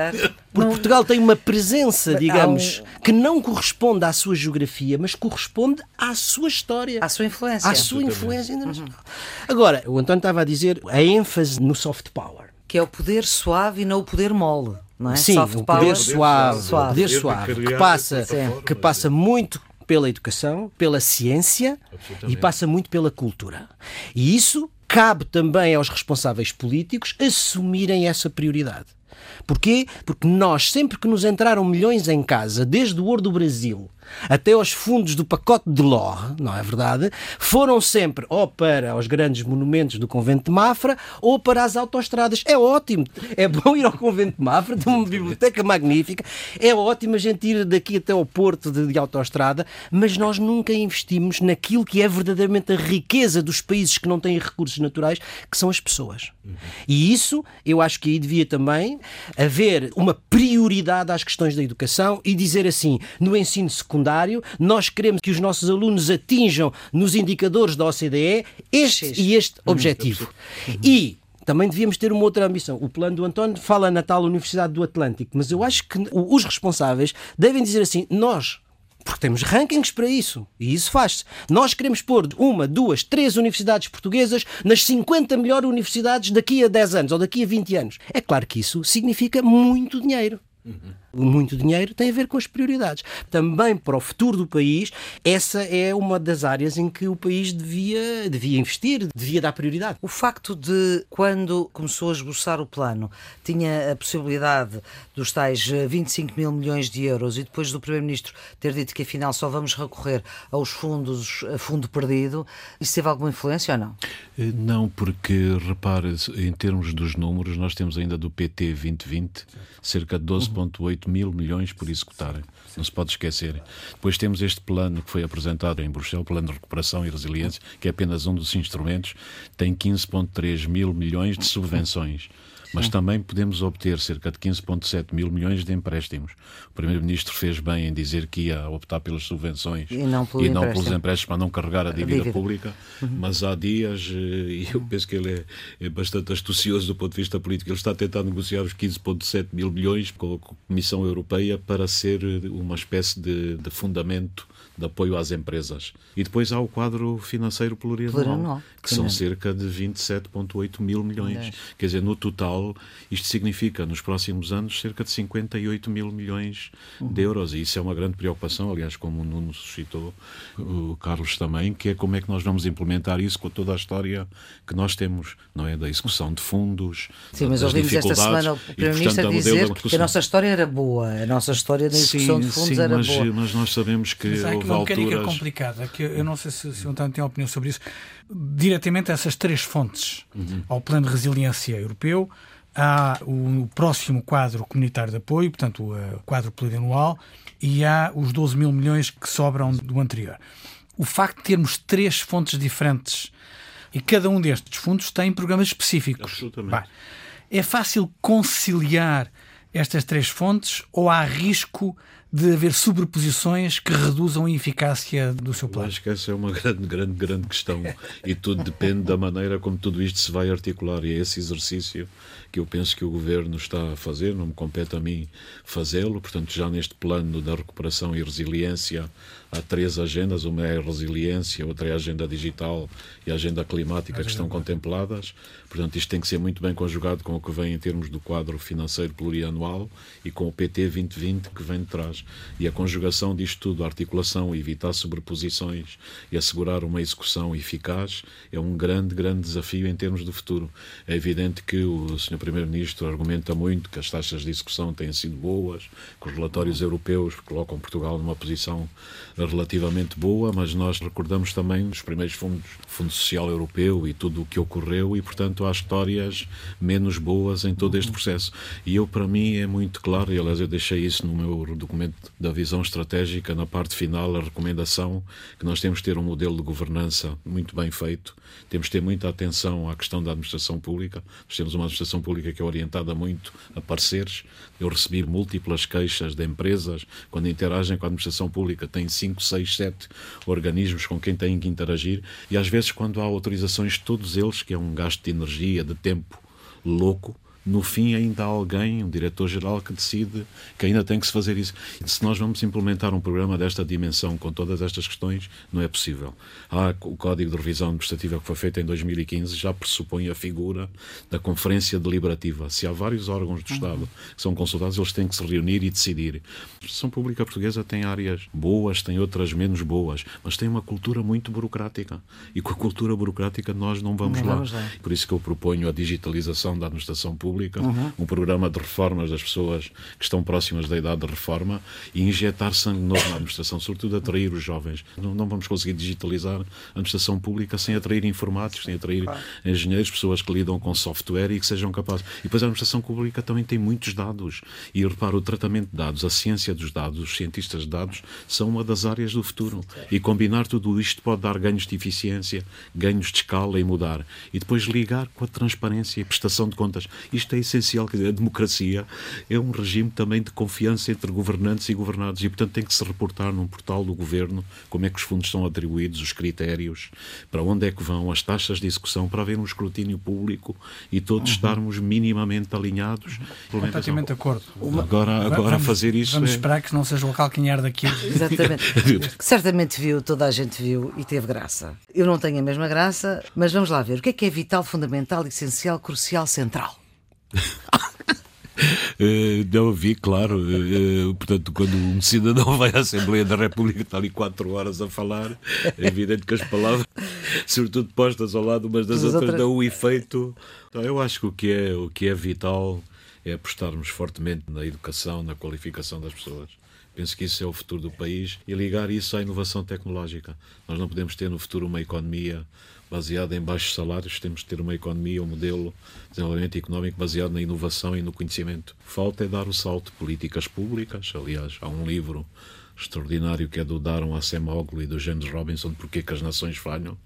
Speaker 3: Porque Portugal tem uma presença, digamos, que não corresponde à sua geografia, mas corresponde à sua história.
Speaker 1: À sua influência.
Speaker 3: À sua influência internacional. Agora, o António estava a dizer a ênfase no soft power.
Speaker 1: Que é o poder suave e não o poder mole. Não é?
Speaker 3: Sim,
Speaker 1: Soft
Speaker 3: o
Speaker 1: power.
Speaker 3: poder suave,
Speaker 1: Suave.
Speaker 3: o poder suave, que passa, que passa muito pela educação, pela ciência e passa muito pela cultura. E isso cabe também aos responsáveis políticos assumirem essa prioridade. Porquê? Porque nós, sempre que nos entraram milhões em casa, desde o ouro do Brasil até aos fundos do pacote de Lor, não é verdade? Foram sempre ou para os grandes monumentos do convento de Mafra ou para as autoestradas. É ótimo, é bom ir ao convento de Mafra, tem uma biblioteca magnífica, é ótimo a gente ir daqui até ao porto de, de autoestrada, mas nós nunca investimos naquilo que é verdadeiramente a riqueza dos países que não têm recursos naturais, que são as pessoas. E isso, eu acho que aí devia também haver uma prioridade às questões da educação e dizer assim, no ensino secundário, nós queremos que os nossos alunos atinjam nos indicadores da OCDE este e este objetivo. E também devíamos ter uma outra ambição. O plano do António fala na tal Universidade do Atlântico, mas eu acho que os responsáveis devem dizer assim: nós. Porque temos rankings para isso. E isso faz-se. Nós queremos pôr uma, duas, três universidades portuguesas nas 50 melhores universidades daqui a 10 anos ou daqui a 20 anos. É claro que isso significa muito dinheiro. Muito dinheiro tem a ver com as prioridades. Também para o futuro do país, essa é uma das áreas em que o país devia, devia investir, devia dar prioridade.
Speaker 1: O facto de, quando começou a esboçar o plano, tinha a possibilidade dos tais eh, 25 mil milhões de euros e depois do Primeiro-Ministro ter dito que afinal só vamos recorrer aos fundos, a fundo perdido, isso teve alguma influência ou não?
Speaker 2: Eh, Não, porque repare, em termos dos números, nós temos ainda do PT 2020 cerca de 12,8 mil milhões por executarem. Não se pode esquecer. Depois temos este plano que foi apresentado em Bruxelas, o Plano de Recuperação e Resiliência, que é apenas um dos instrumentos, tem 15,3 mil milhões de subvenções. Mas também podemos obter cerca de 15,7 mil milhões de empréstimos. O Primeiro-Ministro fez bem em dizer que ia optar pelas subvenções
Speaker 1: E não pelo
Speaker 2: e não pelos empréstimos para não carregar a dívida,
Speaker 1: dívida.
Speaker 2: pública. Mas há dias, eh, e eu penso que ele é, é bastante astucioso do ponto de vista político, ele está a tentar negociar os 15,7 mil milhões com a Comissão Europeia para ser eh, uma espécie de, de fundamento de apoio às empresas. E depois há o quadro financeiro plurianual,
Speaker 1: Plurianual,
Speaker 2: que são cerca de 27,8 mil milhões. Quer dizer, no total, isto significa, nos próximos anos, cerca de 58 mil milhões de euros. E isso é uma grande preocupação, aliás, como o Nuno suscitou, o Carlos também, que é como é que nós vamos implementar isso com toda a história que nós temos, não é? Da execução de fundos,
Speaker 1: Sim, mas
Speaker 2: das
Speaker 1: ouvimos esta semana o Primeiro-Ministro dizer que a nossa história era boa, a nossa história da execução de fundos
Speaker 2: sim,
Speaker 1: era
Speaker 2: mas,
Speaker 1: boa.
Speaker 2: mas nós sabemos que Houve
Speaker 4: uma mecânica
Speaker 2: alturas...
Speaker 4: complicada, que eu não sei se, se o António tem opinião sobre isso. Diretamente essas três fontes, ao plano de resiliência europeu, há o próximo quadro comunitário de apoio, portanto, o quadro plurianual, e há os 12 mil milhões que sobram do anterior. O facto de termos três fontes diferentes e cada um destes fundos tem programas específicos.
Speaker 2: Absolutamente.
Speaker 4: é fácil conciliar estas três fontes ou há risco de haver sobreposições que reduzam a eficácia do seu plano?
Speaker 2: Eu acho que essa é uma grande, grande, grande questão e tudo depende da maneira como tudo isto se vai articular e é esse exercício que eu penso que o Governo está a fazer, não me compete a mim fazê-lo, portanto já neste plano da recuperação e resiliência há três agendas, uma é a resiliência, outra é a agenda digital e a agenda climática que estão contempladas. Portanto, isto tem que ser muito bem conjugado com o que vem em termos do quadro financeiro plurianual e com o PT 2020 que vem de trás. E a conjugação disto tudo, a articulação, evitar sobreposições e assegurar uma execução eficaz é um grande, grande desafio em termos do futuro. É evidente que o Sr. Primeiro-Ministro argumenta muito que as taxas de execução têm sido boas, que os relatórios europeus colocam Portugal numa posição relativamente boa, mas nós recordamos também os primeiros fundos, Fundo Social Europeu e tudo o que ocorreu e, portanto, há histórias menos boas em todo este processo. E eu, para mim, é muito claro, e aliás eu deixei isso no meu documento da visão estratégica, na parte final, a recomendação que nós temos de ter um modelo de governança muito bem feito, temos de ter muita atenção à questão da administração pública. Nós temos uma administração pública que é orientada muito a parceiros. Eu recebi múltiplas queixas de empresas quando interagem com a administração pública, têm 5, 6, 7 organismos com quem têm que interagir e às vezes quando há autorizações todos eles, que é um gasto de energia, de tempo louco, no fim ainda há alguém, um diretor-geral, que decide que ainda tem que se fazer isso. E se nós vamos implementar um programa desta dimensão, com todas estas questões, não é possível. Há o Código de Revisão Administrativa que foi feito em 2015, já pressupõe a figura da Conferência Deliberativa. Se há vários órgãos do Estado que são consultados, eles têm que se reunir e decidir. A administração pública portuguesa tem áreas boas, tem outras menos boas, mas tem uma cultura muito burocrática. E com a cultura burocrática nós não vamos,
Speaker 1: não
Speaker 2: lá.
Speaker 1: vamos lá.
Speaker 2: Por isso que eu proponho a digitalização da administração pública pública,
Speaker 1: Uhum.
Speaker 2: um programa de reformas das pessoas que estão próximas da idade de reforma e injetar sangue novo na administração, sobretudo atrair os jovens. Não, não vamos conseguir digitalizar a administração pública sem atrair informáticos, sem atrair engenheiros, pessoas que lidam com software e que sejam capazes. E depois a administração pública também tem muitos dados. E repara, o tratamento de dados, a ciência dos dados, os cientistas de dados são uma das áreas do futuro. E combinar tudo isto pode dar ganhos de eficiência, ganhos de escala e mudar. E depois ligar com a transparência e prestação de contas. Isto é essencial, quer dizer, a democracia é um regime também de confiança entre governantes e governados e, portanto, tem que se reportar num portal do governo como é que os fundos são atribuídos, os critérios, para onde é que vão, as taxas de execução, para haver um escrutínio público e todos estarmos minimamente alinhados.
Speaker 4: Completamente de acordo.
Speaker 2: Agora, agora
Speaker 4: Vamos-
Speaker 2: fazer isso
Speaker 4: Vamos
Speaker 2: é...
Speaker 4: esperar que não seja o calcanhar daquilo.
Speaker 1: Exatamente. Certamente viu, toda a gente viu e teve graça. Eu não tenho a mesma graça, mas vamos lá ver. O que é que é vital, fundamental, essencial, crucial, central?
Speaker 2: Eh, não vi, claro. eh, eh, portanto, quando um cidadão vai à Assembleia da República, está ali quatro horas a falar, é evidente que as palavras, sobretudo postas ao lado umas das outras,
Speaker 1: outras.
Speaker 2: dão o efeito. Então, eu acho que o que, é, o que é vital é apostarmos fortemente na educação, na qualificação das pessoas. Penso que isso é o futuro do país e ligar isso à inovação tecnológica. Nós não podemos ter no futuro uma economia baseada em baixos salários, temos de ter uma economia, um modelo de desenvolvimento económico baseado na inovação e no conhecimento. Falta é dar o salto políticas públicas. Aliás, há um livro extraordinário que é do Darren Acemoglu e do James Robinson, Porquê que as nações falham.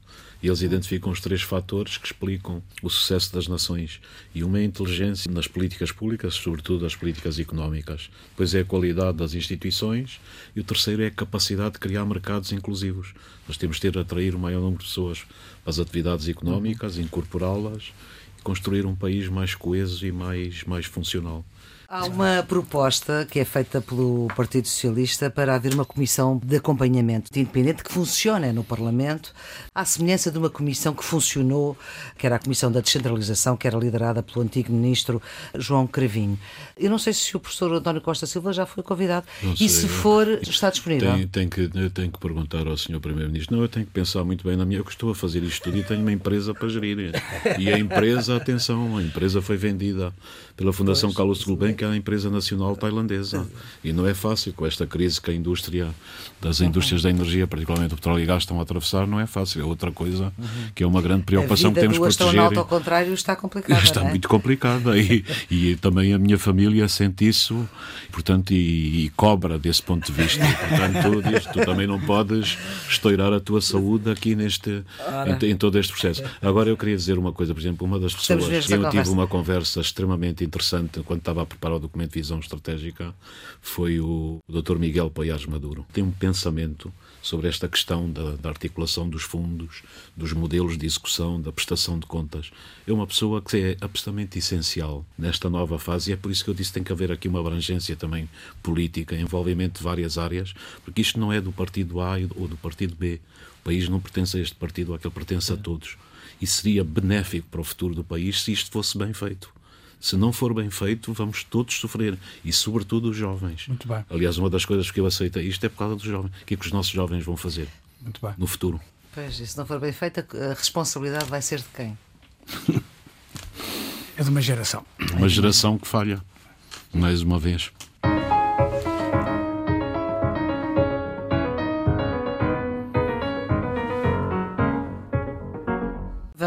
Speaker 2: E eles identificam os três fatores que explicam o sucesso das nações. E uma é a inteligência nas políticas públicas, sobretudo as políticas económicas. Depois é a qualidade das instituições. E o terceiro é a capacidade de criar mercados inclusivos. Nós temos de ter atrair o maior número de pessoas para as atividades económicas, incorporá-las e construir um país mais coeso e mais, mais funcional.
Speaker 1: Há uma proposta que é feita pelo Partido Socialista para haver uma comissão de acompanhamento independente que funcione no Parlamento, à semelhança de uma comissão que funcionou, que era a Comissão da Descentralização, que era liderada pelo antigo ministro João Cravinho. Eu não sei se o professor António Costa Silva já foi convidado
Speaker 2: Não
Speaker 1: e
Speaker 2: sei,
Speaker 1: se for, está disponível.
Speaker 2: Tenho, tenho que, eu tenho que perguntar ao Sr. Primeiro-Ministro. Não, eu tenho que pensar muito bem na minha. Eu que estou a fazer isto tudo e tenho uma empresa para gerir. E a empresa, atenção, a empresa foi vendida pela Fundação Carlos Gulbenkian àquela empresa nacional tailandesa. E não é fácil com esta crise que a indústria das indústrias da energia, particularmente o petróleo e gás, estão a atravessar, não é fácil. É outra coisa que é uma grande preocupação que temos
Speaker 1: de
Speaker 2: proteger.
Speaker 1: ao contrário está complicada.
Speaker 2: Está
Speaker 1: é?
Speaker 2: muito complicada e, e também a minha família sente isso, portanto, e, e cobra desse ponto de vista. portanto, tu, diz, tu também não podes estourar a tua saúde aqui neste em, em, todo este processo. Agora eu queria dizer uma coisa, por exemplo, uma das pessoas que eu tive uma conversa extremamente interessante quando estava a preparar o documento de visão estratégica foi o, Dr. Miguel Paiás Maduro. Tem um pensamento sobre esta questão da, da, articulação dos fundos, dos modelos de execução, da prestação de contas. É uma pessoa que é absolutamente essencial nesta nova fase e é por isso que eu disse que tem que haver aqui uma abrangência também política, envolvimento de várias áreas, porque isto não é do partido A ou do partido B. O país não pertence a este partido aquele pertence a todos. E seria benéfico para o futuro do país se isto fosse bem feito. Se não for bem feito, vamos todos sofrer. E, sobretudo, os jovens.
Speaker 4: Muito bem.
Speaker 2: Aliás, uma das coisas que eu aceitei isto é por causa dos jovens. O que é que os nossos jovens vão fazer
Speaker 4: Muito bem.
Speaker 2: no futuro?
Speaker 1: Pois, e se não for bem feita, a responsabilidade vai ser de quem?
Speaker 4: é de uma geração.
Speaker 2: Uma geração que falha, mais uma vez.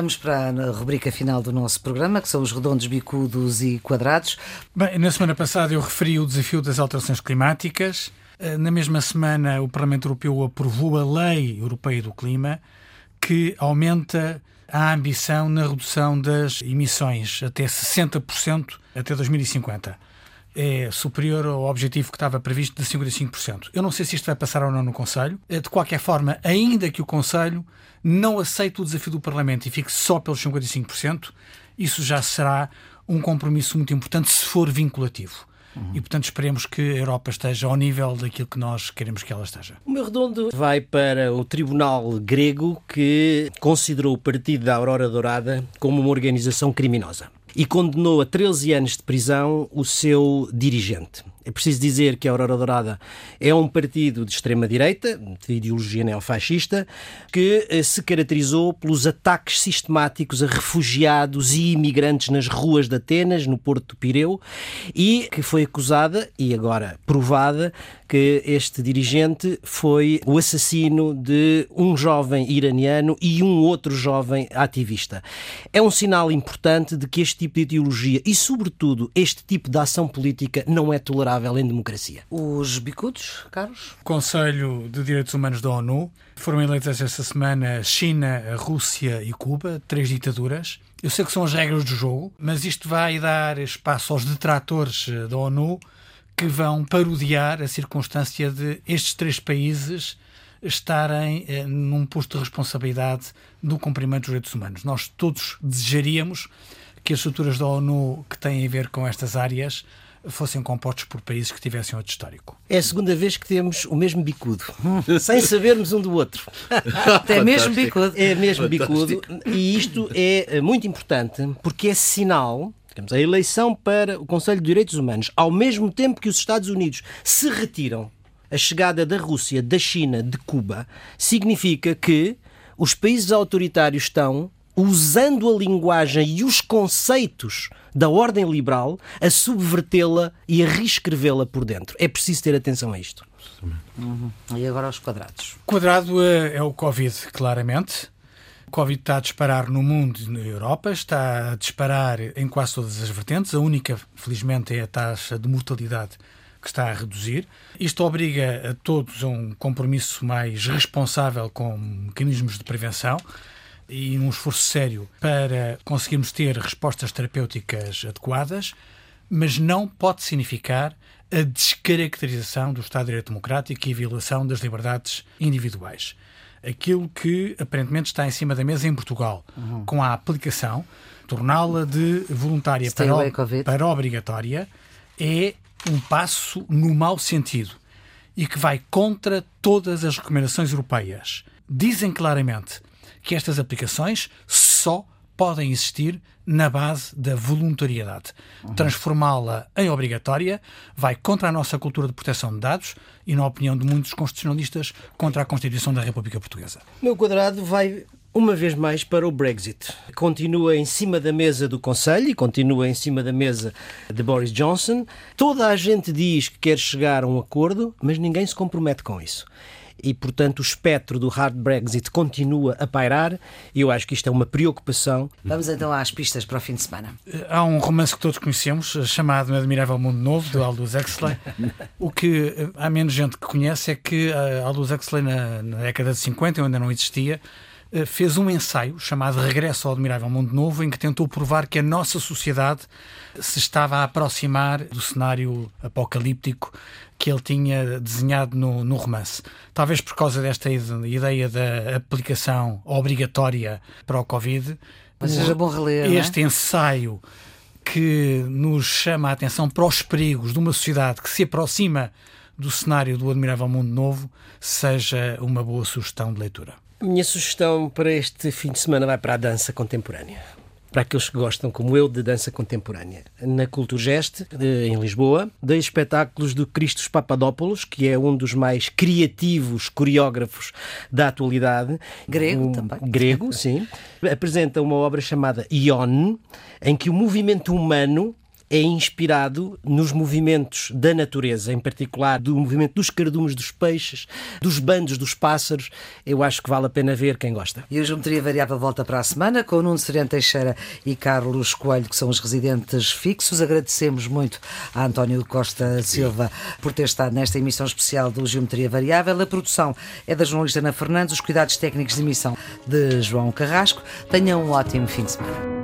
Speaker 1: Vamos para a rubrica final do nosso programa, que são os redondos, bicudos e quadrados.
Speaker 4: Bem, na semana passada eu referi o desafio das alterações climáticas. Eh, na mesma semana, o Parlamento Europeu aprovou a Lei Europeia do Clima, que aumenta a ambição na redução das emissões até 60% até 2050 é superior ao objetivo que estava previsto de 55%. Eu não sei se isto vai passar ou não no Conselho. Eh, de qualquer forma, ainda que o Conselho não aceite o desafio do Parlamento e fique só pelos 55%, isso já será um compromisso muito importante se for vinculativo. Uhum. E, portanto, esperemos que a Europa esteja ao nível daquilo que nós queremos que ela esteja.
Speaker 3: O meu redondo vai para o Tribunal Grego que considerou o Partido da Aurora Dourada como uma organização criminosa e condenou a 13 anos de prisão o seu dirigente. É preciso dizer que a Aurora Dourada é um partido de extrema-direita, de ideologia neofascista, que eh, se caracterizou pelos ataques sistemáticos a refugiados e imigrantes nas ruas de Atenas, no Porto do Pireu, e que foi acusada, e agora provada, que este dirigente foi o assassino de um jovem iraniano e um outro jovem ativista. É um sinal importante de que este tipo de ideologia e, sobretudo, este tipo de ação política não é tolerável em democracia.
Speaker 1: Os bicudos, Carlos?
Speaker 4: Conselho de Direitos Humanos da ONU foram eleitas esta semana China, Rússia e Cuba, três ditaduras. Eu sei que são as regras do jogo, mas isto vai dar espaço aos detratores da ONU que vão parodiar a circunstância de estes três países estarem eh, num posto de responsabilidade do cumprimento dos direitos humanos. Nós todos desejaríamos que as estruturas da ONU que têm a ver com estas áreas fossem compostos por países que tivessem outro histórico.
Speaker 3: É a segunda vez que temos o mesmo bicudo, sem sabermos um do outro.
Speaker 1: É mesmo bicudo.
Speaker 3: É mesmo bicudo. E isto é muito importante porque é sinal Digamos, a eleição para o Conselho de Direitos Humanos, ao mesmo tempo que os Estados Unidos se retiram, a chegada da Rússia, da China, de Cuba, significa que os países autoritários estão usando a linguagem e os conceitos da ordem liberal a subvertê-la e a reescrevê-la por dentro. É preciso ter atenção a isto.
Speaker 1: Uhum. E agora aos quadrados.
Speaker 4: Quadrado é, é o Covid, claramente. Covid está a disparar no mundo e na Europa, está a disparar em quase todas as vertentes. A única, felizmente, é a taxa de mortalidade que está a reduzir. Isto obriga a todos a um compromisso mais responsável com mecanismos de prevenção e um esforço sério para conseguirmos ter respostas terapêuticas adequadas, mas não pode significar a descaracterização do Estado de Direito Democrático e a violação das liberdades individuais aquilo que aparentemente está em cima da mesa em Portugal, uhum. com a aplicação, torná-la de voluntária para, para obrigatória, é um passo no mau sentido e que vai contra todas as recomendações europeias. Dizem claramente que estas aplicações só podem existir na base da voluntariedade. Uhum. Transformá-la em obrigatória vai contra a nossa cultura de proteção de dados e, na opinião de muitos constitucionalistas, contra a Constituição da República Portuguesa.
Speaker 3: Meu quadrado vai uma vez mais para o Brexit. Continua em cima da mesa do Conselho e continua em cima da mesa de Boris Johnson. Toda a gente diz que quer chegar a um acordo, mas ninguém se compromete com isso e, portanto, o espectro do hard Brexit continua a pairar e eu acho que isto é uma preocupação.
Speaker 1: Vamos então às pistas para o fim de semana.
Speaker 4: Há um romance que todos conhecemos, chamado Admirável Mundo Novo, de Aldous Huxley. o que há menos gente que conhece é que eh, Aldous Huxley, na, na década de 50, ainda não existia, eh, fez um ensaio chamado Regresso ao Admirável Mundo Novo, em que tentou provar que a nossa sociedade se estava a aproximar do cenário apocalíptico que ele tinha desenhado no, no romance. Talvez por causa desta ideia da aplicação obrigatória para o Covid.
Speaker 1: Mas seja bom reler.
Speaker 4: É? Este é? ensaio que nos chama a atenção para os perigos de uma sociedade que se aproxima do cenário do Admirável Mundo Novo seja uma boa sugestão de leitura.
Speaker 3: A minha sugestão para este fim de semana vai para a dança contemporânea. Para aqueles que gostam, como eu, de dança contemporânea. Na Culturgest, em Lisboa, dei espetáculos do Christos Papadopoulos, que é um dos mais criativos coreógrafos da atualidade.
Speaker 1: Grego um, também.
Speaker 3: Grego, sim. Apresenta uma obra chamada Ion, em que o movimento humano é inspirado nos movimentos da natureza, em particular do movimento dos cardumes dos peixes, dos bandos dos pássaros. Eu acho que vale a pena ver quem gosta.
Speaker 1: E a Geometria Variável volta para a semana com Nuno Sereno Teixeira e Carlos Coelho, que são os residentes fixos. Agradecemos muito a António Costa Silva por ter estado nesta emissão especial do Geometria Variável. A produção é da jornalista Ana Fernandes, os cuidados técnicos de emissão de João Carrasco. Tenham um ótimo fim de semana.